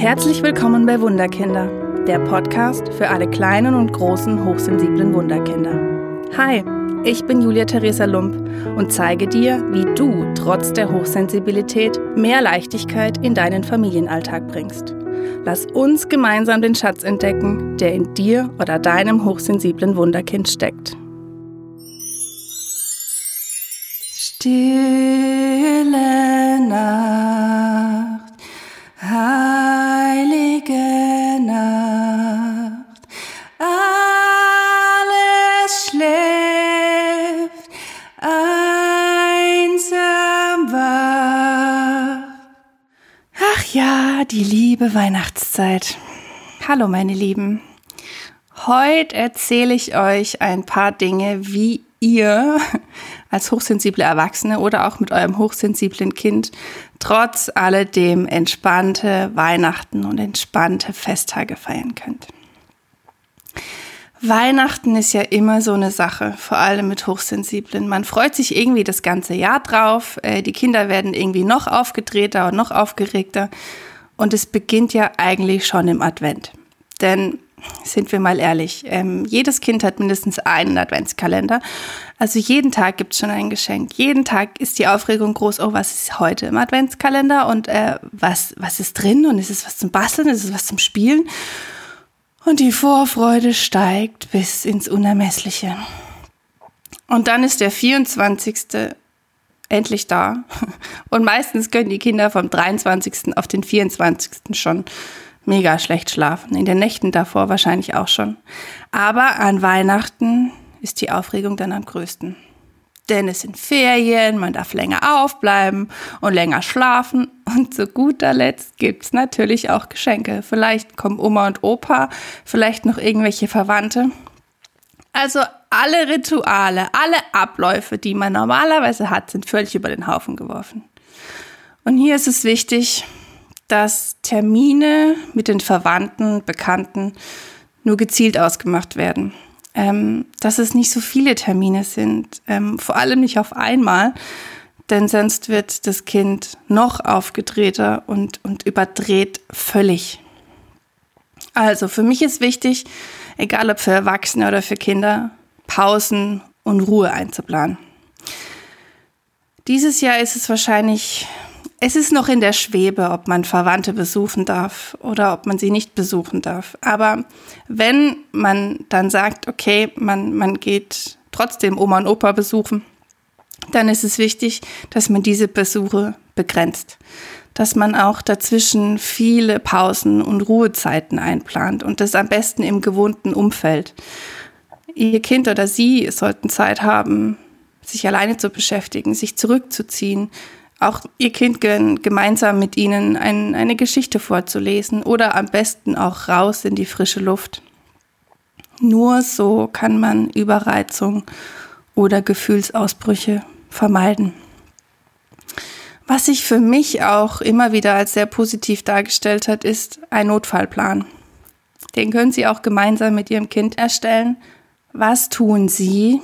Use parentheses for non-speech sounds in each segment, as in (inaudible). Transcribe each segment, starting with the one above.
Herzlich willkommen bei Wunderkinder, der Podcast für alle kleinen und großen hochsensiblen Wunderkinder. Hi, ich bin Julia Theresa Lump und zeige dir, wie du trotz der Hochsensibilität mehr Leichtigkeit in deinen Familienalltag bringst. Lass uns gemeinsam den Schatz entdecken, der in dir oder deinem hochsensiblen Wunderkind steckt. Stille einsam wach. Ach ja, die liebe Weihnachtszeit. Hallo meine Lieben. Heute erzähle ich euch ein paar Dinge, wie ihr (laughs) als hochsensible Erwachsene oder auch mit eurem hochsensiblen Kind trotz alledem entspannte Weihnachten und entspannte Festtage feiern könnt. Weihnachten ist ja immer so eine Sache, vor allem mit Hochsensiblen. Man freut sich irgendwie das ganze Jahr drauf. Äh, die Kinder werden irgendwie noch aufgedrehter und noch aufgeregter. Und es beginnt ja eigentlich schon im Advent. Denn sind wir mal ehrlich, ähm, jedes Kind hat mindestens einen Adventskalender. Also jeden Tag gibt es schon ein Geschenk. Jeden Tag ist die Aufregung groß, oh, was ist heute im Adventskalender und äh, was, was ist drin und ist es was zum Basteln, ist es was zum Spielen? Und die Vorfreude steigt bis ins Unermessliche. Und dann ist der 24. endlich da. Und meistens können die Kinder vom 23. auf den 24. schon mega schlecht schlafen. In den Nächten davor wahrscheinlich auch schon. Aber an Weihnachten ist die Aufregung dann am größten. Denn es sind Ferien, man darf länger aufbleiben und länger schlafen. Und zu guter Letzt gibt's natürlich auch Geschenke. Vielleicht kommen Oma und Opa, vielleicht noch irgendwelche Verwandte. Also alle Rituale, alle Abläufe, die man normalerweise hat, sind völlig über den Haufen geworfen. Und hier ist es wichtig, dass Termine mit den Verwandten, Bekannten nur gezielt ausgemacht werden. Ähm, dass es nicht so viele Termine sind, ähm, vor allem nicht auf einmal, denn sonst wird das Kind noch aufgedrehter und, und überdreht völlig. Also für mich ist wichtig, egal ob für Erwachsene oder für Kinder, Pausen und Ruhe einzuplanen. Dieses Jahr ist es wahrscheinlich es ist noch in der Schwebe, ob man Verwandte besuchen darf oder ob man sie nicht besuchen darf. Aber wenn man dann sagt, okay, man, man geht trotzdem Oma und Opa besuchen, dann ist es wichtig, dass man diese Besuche begrenzt. Dass man auch dazwischen viele Pausen und Ruhezeiten einplant und das am besten im gewohnten Umfeld. Ihr Kind oder Sie sollten Zeit haben, sich alleine zu beschäftigen, sich zurückzuziehen, auch ihr Kind gemeinsam mit ihnen ein, eine Geschichte vorzulesen oder am besten auch raus in die frische Luft. Nur so kann man Überreizung oder Gefühlsausbrüche vermeiden. Was sich für mich auch immer wieder als sehr positiv dargestellt hat, ist ein Notfallplan. Den können Sie auch gemeinsam mit Ihrem Kind erstellen. Was tun Sie,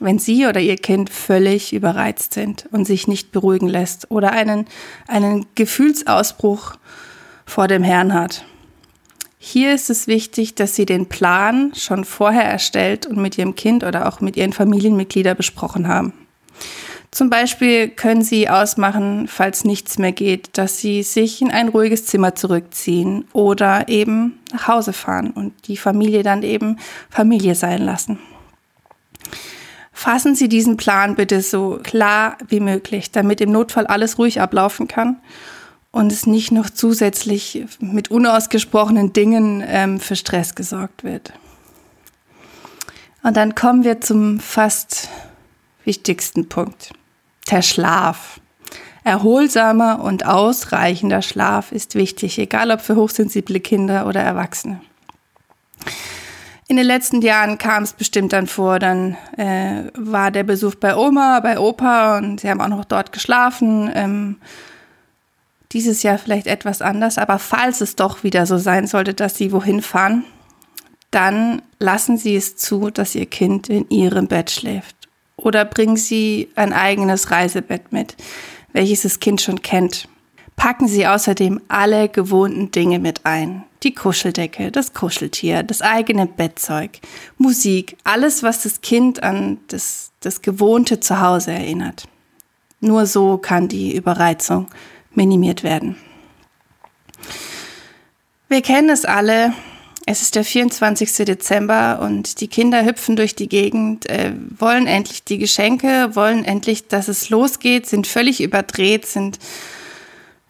wenn Sie oder Ihr Kind völlig überreizt sind und sich nicht beruhigen lässt oder einen, einen Gefühlsausbruch vor dem Herrn hat. Hier ist es wichtig, dass Sie den Plan schon vorher erstellt und mit Ihrem Kind oder auch mit Ihren Familienmitgliedern besprochen haben. Zum Beispiel können Sie ausmachen, falls nichts mehr geht, dass Sie sich in ein ruhiges Zimmer zurückziehen oder eben nach Hause fahren und die Familie dann eben Familie sein lassen. Fassen Sie diesen Plan bitte so klar wie möglich, damit im Notfall alles ruhig ablaufen kann und es nicht noch zusätzlich mit unausgesprochenen Dingen ähm, für Stress gesorgt wird. Und dann kommen wir zum fast wichtigsten Punkt. Der Schlaf. Erholsamer und ausreichender Schlaf ist wichtig, egal ob für hochsensible Kinder oder Erwachsene. In den letzten Jahren kam es bestimmt dann vor, dann äh, war der Besuch bei Oma, bei Opa und sie haben auch noch dort geschlafen. Ähm, dieses Jahr vielleicht etwas anders, aber falls es doch wieder so sein sollte, dass sie wohin fahren, dann lassen Sie es zu, dass Ihr Kind in Ihrem Bett schläft. Oder bringen Sie ein eigenes Reisebett mit, welches das Kind schon kennt. Packen Sie außerdem alle gewohnten Dinge mit ein. Die Kuscheldecke, das Kuscheltier, das eigene Bettzeug, Musik, alles, was das Kind an das, das gewohnte Zuhause erinnert. Nur so kann die Überreizung minimiert werden. Wir kennen es alle. Es ist der 24. Dezember und die Kinder hüpfen durch die Gegend, äh, wollen endlich die Geschenke, wollen endlich, dass es losgeht, sind völlig überdreht, sind,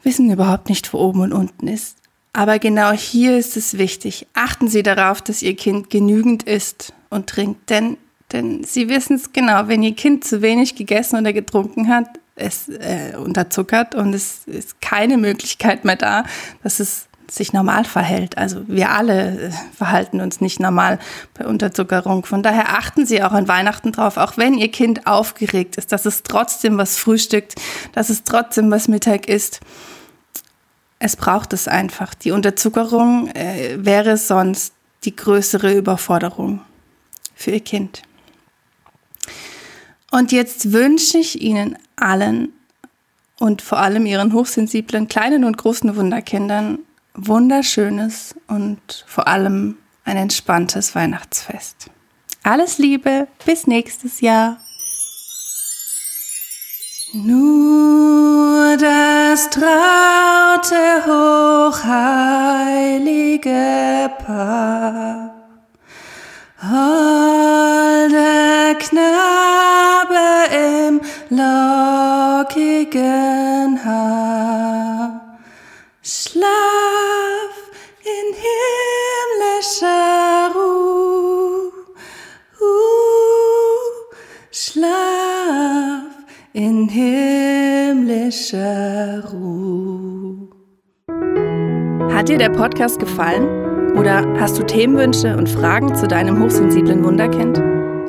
wissen überhaupt nicht, wo oben und unten ist. Aber genau hier ist es wichtig. Achten Sie darauf, dass Ihr Kind genügend isst und trinkt, denn, denn Sie wissen es genau, wenn Ihr Kind zu wenig gegessen oder getrunken hat, es äh, unterzuckert und es ist keine Möglichkeit mehr da, dass es sich normal verhält. Also wir alle äh, verhalten uns nicht normal bei Unterzuckerung. Von daher achten Sie auch an Weihnachten drauf, auch wenn Ihr Kind aufgeregt ist, dass es trotzdem was frühstückt, dass es trotzdem was Mittag isst. Es braucht es einfach. Die Unterzuckerung äh, wäre sonst die größere Überforderung für Ihr Kind. Und jetzt wünsche ich Ihnen allen und vor allem Ihren hochsensiblen kleinen und großen Wunderkindern wunderschönes und vor allem ein entspanntes Weihnachtsfest. Alles Liebe, bis nächstes Jahr. Nur das traute hochheilige Paar, holder Knabe im lockigen Haar, schlaf himmlischer Ruhe. Uh, schlaf in himmlischer Ruhe. Hat dir der Podcast gefallen? Oder hast du Themenwünsche und Fragen zu deinem hochsensiblen Wunderkind?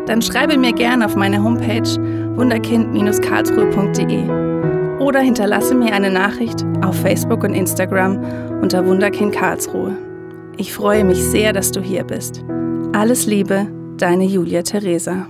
Dann schreibe mir gerne auf meine Homepage wunderkind-karlsruhe.de oder hinterlasse mir eine Nachricht auf Facebook und Instagram unter Wunderkind Karlsruhe. Ich freue mich sehr, dass du hier bist. Alles Liebe, deine Julia Theresa.